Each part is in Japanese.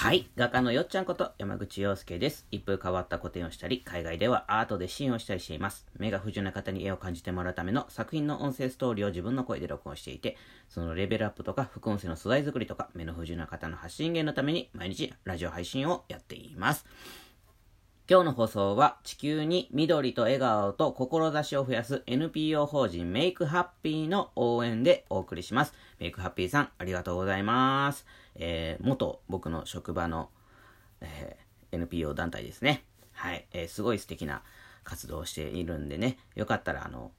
はい。画家のよっちゃんこと山口洋介です。一風変わった個展をしたり、海外ではアートでシーンをしたりしています。目が不自由な方に絵を感じてもらうための作品の音声ストーリーを自分の声で録音していて、そのレベルアップとか副音声の素材作りとか、目の不自由な方の発信源のために毎日ラジオ配信をやっています。今日の放送は地球に緑と笑顔と志を増やす NPO 法人メイクハッピーの応援でお送りします。メイクハッピーさん、ありがとうございます。えー、元僕の職場の、えー NPO 団体ですね。はい、えーすごい素敵な活動をしているんでね、よかったらあの、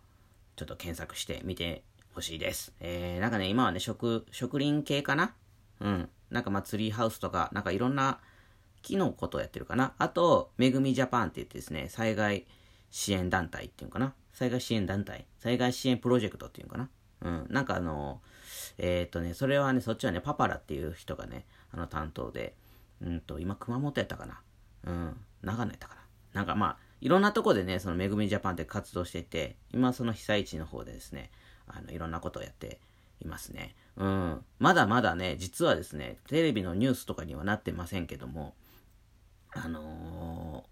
ちょっと検索してみてほしいです。えー、なんかね、今はね、植、植林系かな？うん。なんかまあツリーハウスとか、なんかいろんな木のことをやってるかな。あと、めぐみジャパンって言ってですね、災害支援団体っていうのかな。災害支援団体災害支援プロジェクトっていうのかな。うん。なんかあの、えーっとね、それはね、そっちはね、パパラっていう人がね、あの担当で、うんと、今熊本やったかな。うん。長野やったかな。なんかまあ、いろんなとこでね、そのめぐみジャパンって活動していて、今その被災地の方でですね、あの、いろんなことをやっていますね。うん。まだまだね、実はですね、テレビのニュースとかにはなってませんけども、あのー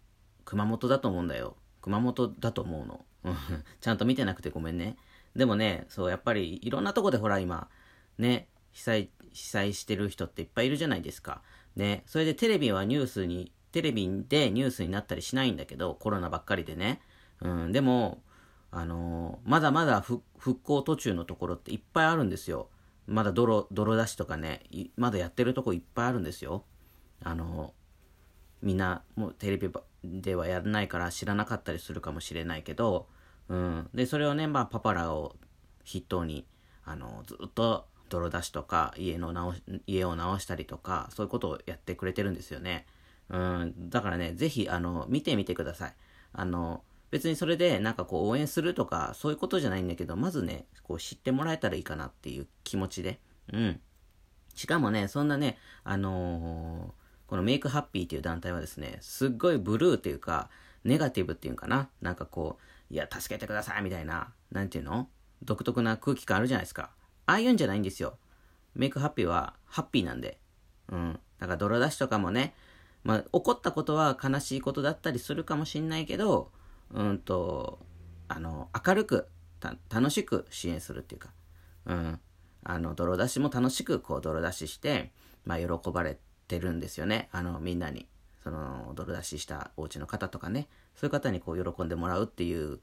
熊本だと思うんだよ。熊本だと思うの。ちゃんと見てなくてごめんね。でもね、そう、やっぱりいろんなとこでほら今、ね、被災、被災してる人っていっぱいいるじゃないですか。ね、それでテレビはニュースに、テレビでニュースになったりしないんだけど、コロナばっかりでね。うん、でも、あのーまだまだ復興途中のところっていっぱいあるんですよ。まだ泥、泥出しとかね、まだやってるとこいっぱいあるんですよ。あのーみんなもうテレビではやらないから知らなかったりするかもしれないけど、うん、でそれをね、まあ、パパラを筆頭にあのずっと泥出しとか家の直し家を直したりとかそういうことをやってくれてるんですよね、うん、だからねぜひあの見てみてください。あの別にそれでなんかこう応援するとかそういうことじゃないんだけどまずねこう知ってもらえたらいいかなっていう気持ちで。うん。しかもね、そんなね、あのこのメイクハッピーっていう団体はですね、すっごいブルーっていうか、ネガティブっていうかな。なんかこう、いや、助けてくださいみたいな、なんていうの？独特な空気感あるじゃないですか。ああいうんじゃないんですよ。メイクハッピーはハッピーなんで。うん。だから泥出しとかもね、まあ、起こったことは悲しいことだったりするかもしんないけど、うんと、あの、明るく、楽しく支援するっていうか、うん。あの、泥出しも楽しく、こう、泥出しして、まあ、喜ばれてるんですよね。あの、みんなに。その、泥出ししたお家の方とかね。そういう方にこう、喜んでもらうっていう、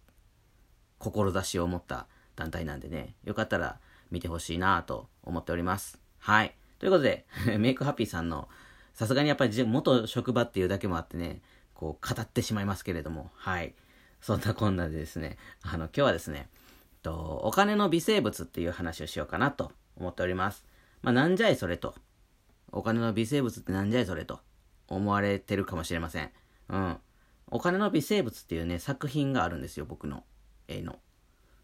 志を持った団体なんでね。よかったら見てほしいなと思っております。はい。ということで、メイクハッピーさんの、さすがにやっぱり元職場っていうだけもあってね、こう、語ってしまいますけれども、はい。そんなこんなでですね、あの、今日はですね、とお金の微生物っていう話をしようかなと思っております。まあ、なんじゃいそれと。お金の微生物ってなんじゃいそれと思われてるかもしれません。うん。お金の微生物っていうね、作品があるんですよ、僕の絵の。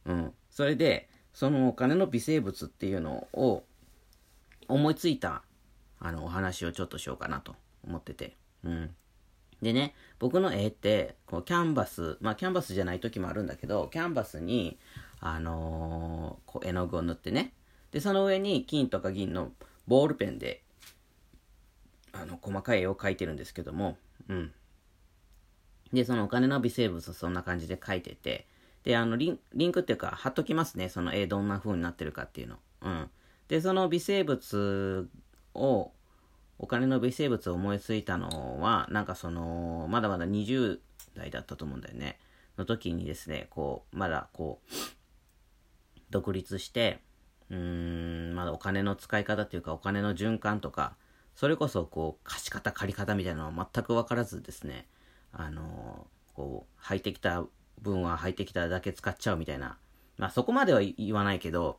うん。それで、そのお金の微生物っていうのを思いついた、あの、お話をちょっとしようかなと思ってて。うん。でね、僕の絵って、こう、キャンバス、まあ、キャンバスじゃない時もあるんだけど、キャンバスに、あのーこう、絵の具を塗ってね、で、その上に金とか銀のボールペンで、あの、細かい絵を描いてるんですけども、うん。で、そのお金の微生物をそんな感じで描いてて、で、あの、リンリンクっていうか、貼っときますね、その絵どんな風になってるかっていうの。うん。で、その微生物を、お金の微生物を思いついたのは、なんかその、まだまだ20代だったと思うんだよね。の時にですね、こう、まだこう、独立して、うーん、まだお金の使い方っていうか、お金の循環とか、それこそこう、貸し方、借り方みたいなのは全く分からずですね、あのこう、入ってきた分は入ってきただけ使っちゃうみたいな。まあそこまでは言わないけど、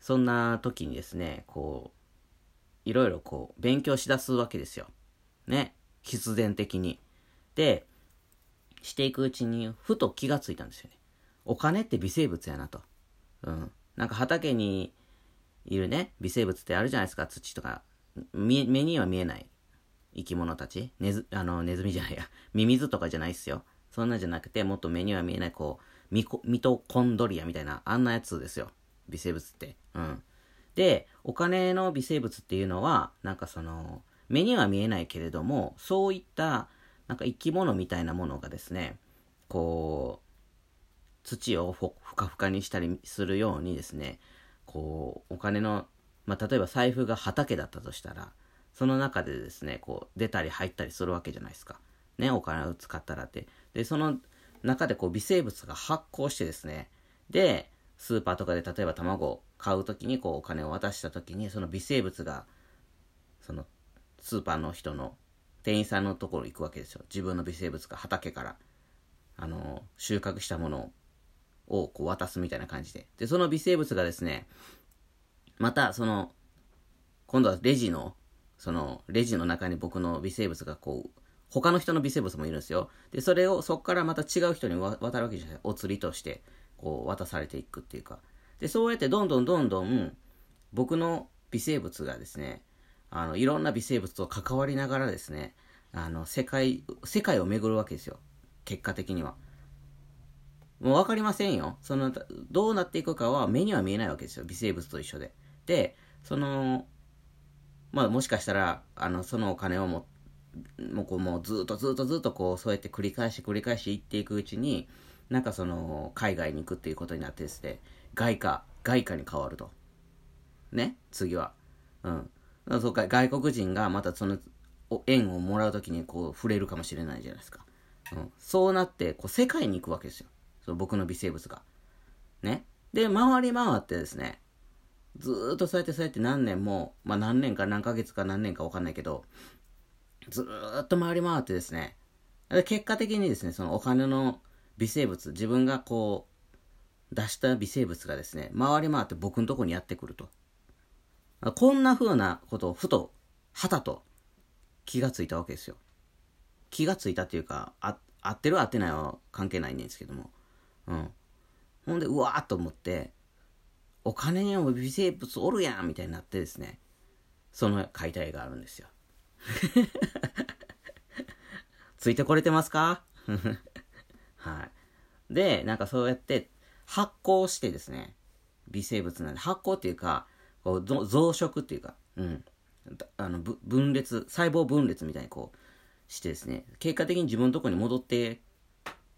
そんな時にですね、こう、いろいろこう、勉強しだすわけですよ。ね。必然的に。で、していくうちに、ふと気がついたんですよね。お金って微生物やなと。うん。なんか畑にいるね、微生物ってあるじゃないですか、土とか。目には見えない生き物たち。ねず、あの、ネズミじゃないや。ミミズとかじゃないっすよ。そんなんじゃなくて、もっと目には見えない、こう、ミコミトコンドリアみたいな、あんなやつですよ。微生物って。うん。で、お金の微生物っていうのは、なんかその、目には見えないけれども、そういったなんか生き物みたいなものがですね、こう、土をふかふかにしたりするようにですね、こう、お金の、まあ、例えば財布が畑だったとしたら、その中でですね、こう、出たり入ったりするわけじゃないですか。ね、お金を使ったらって。で、その中でこう、微生物が発酵してですね、で、スーパーとかで例えば卵を買う時にこう、お金を渡した時に、その微生物が、その、スーパーの人の店員さんのところ行くわけですよ。自分の微生物が畑から、あの、収穫したものをこう渡すみたいな感じで。で、その微生物がですね、またその、今度はレジのそのレジの中に僕の微生物がこう、他の人の微生物もいるんですよ。で、それをそこからまた違う人に渡るわけじゃない。お釣りとして、こう渡されていくっていうか。で、そうやってどんどんどんどん僕の微生物がですね、あの、いろんな微生物と関わりながらですね、あの、世界、世界を巡るわけですよ。結果的には。もう分かりませんよ。その、どうなっていくかは目には見えないわけですよ。微生物と一緒で。で、その、まあもしかしたら、あの、そのお金をも、もうこうもうずっとずっとずっとこう、そうやって繰り返し繰り返し行っていくうちに、なんかその、海外に行くっていうことになってですね、外貨、外貨に変わると。ね次は。うん。そうか、外国人がまたその、円をもらうときにこう、触れるかもしれないじゃないですか。うん。そうなって、こう、世界に行くわけですよ。その僕の微生物が。ね。で、回り回ってですね、ずーっとそうやってそうやって何年も、まあ何年か何ヶ月か何年かわかんないけど、ずーっと回り回ってですね、結果的にですね、そのお金の微生物、自分がこう、出した微生物がですね、回り回って僕のとこにやってくると。こんな風なことをふと、はたと気がついたわけですよ。気がついたっていうか、あ合ってる合ってないは関係ないんですけども。うん。ほんで、うわーっと思って、お金にも微生物おるやんみたいになってですね、その解体があるんですよ。ついてこれてますか？はい。で、なんかそうやって発酵してですね、微生物なんで、発酵っていうか、こう増殖っていうか、うん。あの分裂、細胞分裂みたいにこうしてですね、結果的に自分のとこに戻って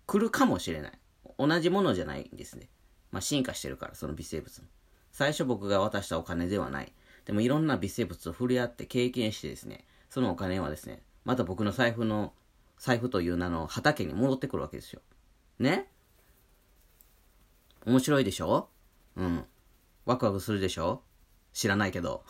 くるかもしれない。同じものじゃないんですね。まあ、進化してるから、その微生物も。最初僕が渡したお金ではない。でもいろんな微生物と触れ合って経験してですね、そのお金はですね、また僕の財布の、財布という名の畑に戻ってくるわけですよ。ね？面白いでしょ？うん。ワクワクするでしょ？知らないけど。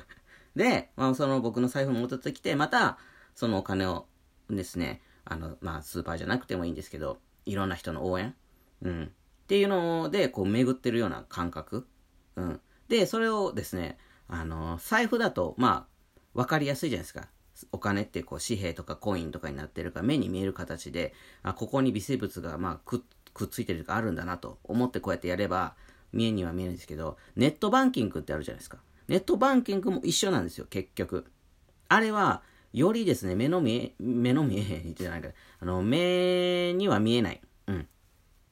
で、まあ、その僕の財布に戻ってきて、また、そのお金をですね、あの、まあ、スーパーじゃなくてもいいんですけど、いろんな人の応援うん。っていうので、こう、巡ってるような感覚うん。で、それをですね、あの、財布だと、まあ、わかりやすいじゃないですか。お金ってこう紙幣とかコインとかになってるから目に見える形で、あ、ここに微生物がまあくくっついてるとかあるんだなと思ってこうやってやれば見えには見えるんですけど、ネットバンキングってあるじゃないですか。ネットバンキングも一緒なんですよ、結局。あれは、よりですね、目の見え、目の見えへんじゃないか、あの、目には見えない、うん、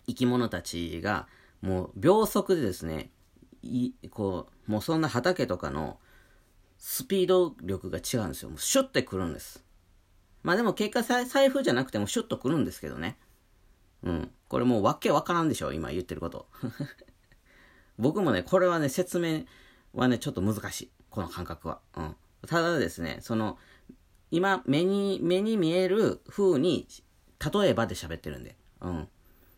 生き物たちが、もう秒速でですね、いこう、もうそんな畑とかのスピード力が違うんですよ。もうシュッてくるんです。まあでも結果財布じゃなくてもシュッとくるんですけどね。うん。これもうわけわからんでしょ今言ってること。僕もね、これはね、説明はね、ちょっと難しい。この感覚は。うん。ただですね、その、今、目に、目に見える風に、例えばで喋ってるんで。うん。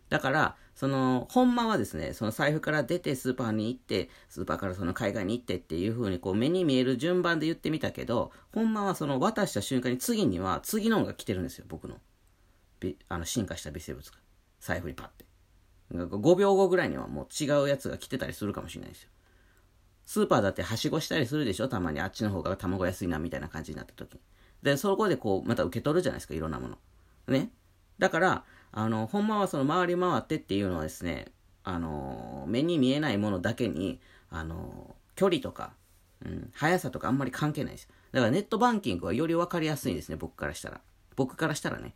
だから、その、ほんまはですね、その財布から出てスーパーに行って、スーパーからその海外に行ってっていう風にこう目に見える順番で言ってみたけど、ほんまはその渡した瞬間に次には次のが来てるんですよ、僕の。あの進化した微生物が。財布にパッて。5秒後ぐらいにはもう違うやつが来てたりするかもしれないですよ。スーパーだってはしごしたりするでしょ？たまにあっちの方が卵安いなみたいな感じになった時にで、そこでこうまた受け取るじゃないですか、いろんなもの。ね？だから、あの、ほんまはその回り回ってっていうのはですね、あの、目に見えないものだけに、あの、距離とか、うん、速さとかあんまり関係ないです。だからネットバンキングはより分かりやすいですね、僕からしたら。僕からしたらね。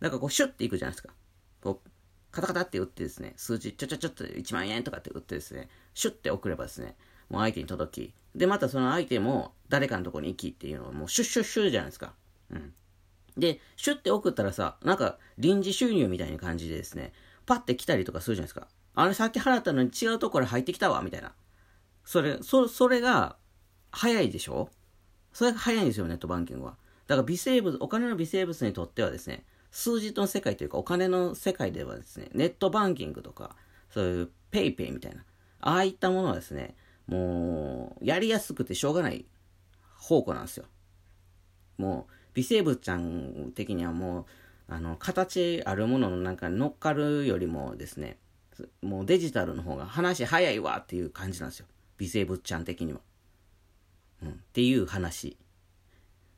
だからこう、シュッていくじゃないですか。こう、カタカタって打ってですね、数字ちょちょちょっと1万円とかって打ってですね、シュッて送ればですね、もう相手に届き、で、またその相手も誰かのとこに行きっていうのはもうシュッシュッシュじゃないですか。うん。で、シュッて送ったらさ、なんか臨時収入みたいな感じでですね、パッて来たりとかするじゃないですか。あれさっき払ったのに違うところ入ってきたわ、みたいな。それ、そ、それが早いでしょ？それが早いんですよ、ネットバンキングは。だから微生物、お金の微生物にとってはですね、数字の世界というかお金の世界ではですね、ネットバンキングとか、そういうペイペイみたいな、ああいったものはですね、もう、やりやすくてしょうがない宝庫なんですよ。もう、微生物ちゃん的にはもう、あの、形あるもののなんか乗っかるよりもですね、もうデジタルの方が話早いわっていう感じなんですよ。微生物ちゃん的には。うん。っていう話。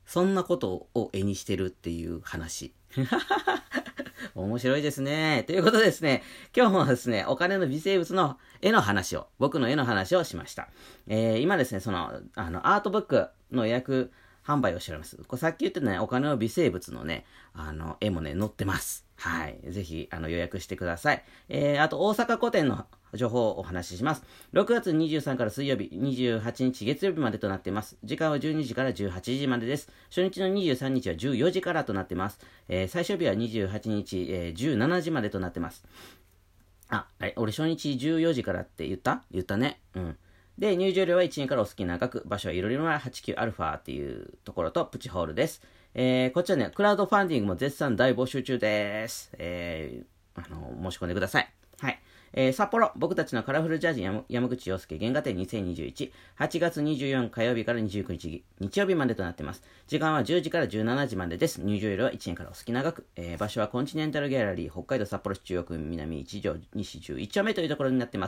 そんなことを絵にしてるっていう話。面白いですね。ということでですね、今日もですね、お金の微生物の絵の話を、僕の絵の話をしました。えー、今ですね、その、あの、アートブックの予約販売をしております。これさっき言ってたね、お金の微生物のね、あの、絵もね、載ってます。はい。ぜひ、あの、予約してください。えー、あと、大阪古典の情報をお話しします。6月23日から水曜日、28日月曜日までとなっています。時間は12時から18時までです。初日の23日は14時からとなっています。えー、最終日は28日、えー、17時までとなっています。あ、あれ、俺初日14時からって言った？言ったね。うん。で、入場料は1円からお好きな額、場所はいろいろな 89α っていうところとプチホールです。えー、こちらね、クラウドファンディングも絶賛大募集中です。えー、あの、申し込んでください。はい。えー、札幌、僕たちのカラフルジャージ山口洋介原画展2021、8月24火曜日から29日、日曜日までとなっています。時間は10時から17時までです。入場料は1円からお好きな額。えー、場所はコンチネンタルギャラリー、北海道札幌市中央区南1条西11丁目というところになっています。